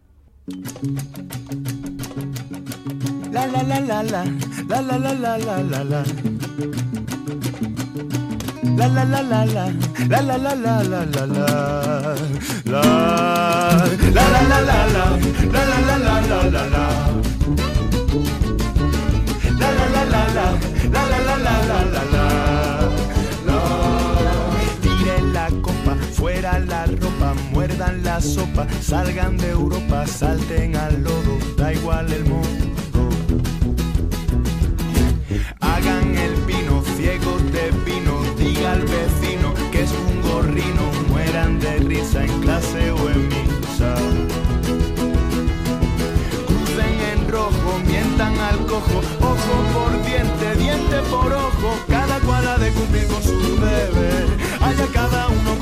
La ropa, muerdan la sopa, salgan de Europa, salten al lodo, da igual el mundo. Hagan el pino, ciegos de vino, diga al vecino que es un gorrino, mueran de risa en clase o en misa. Crucen en rojo, mientan al cojo, ojo por diente, diente por ojo, cada cual ha de cumplir con su deber, haya cada uno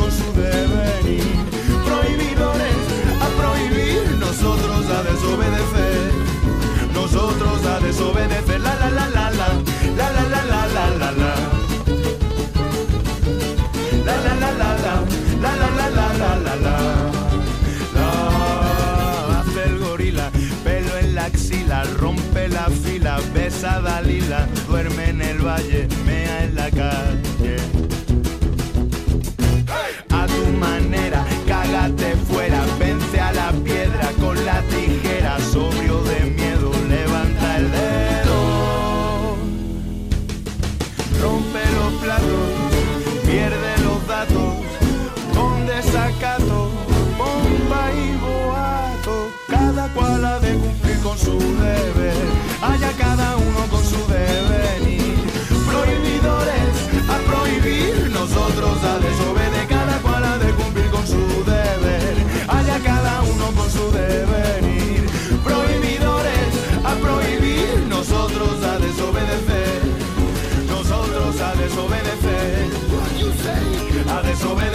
desobedecer. La la la la la, la la la la la la la. La la la la la, la la la la la la la. Hace el gorila, pelo en la axila, rompe la fila, besa Dalila, So when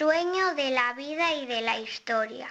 sueño de la vida y de la historia.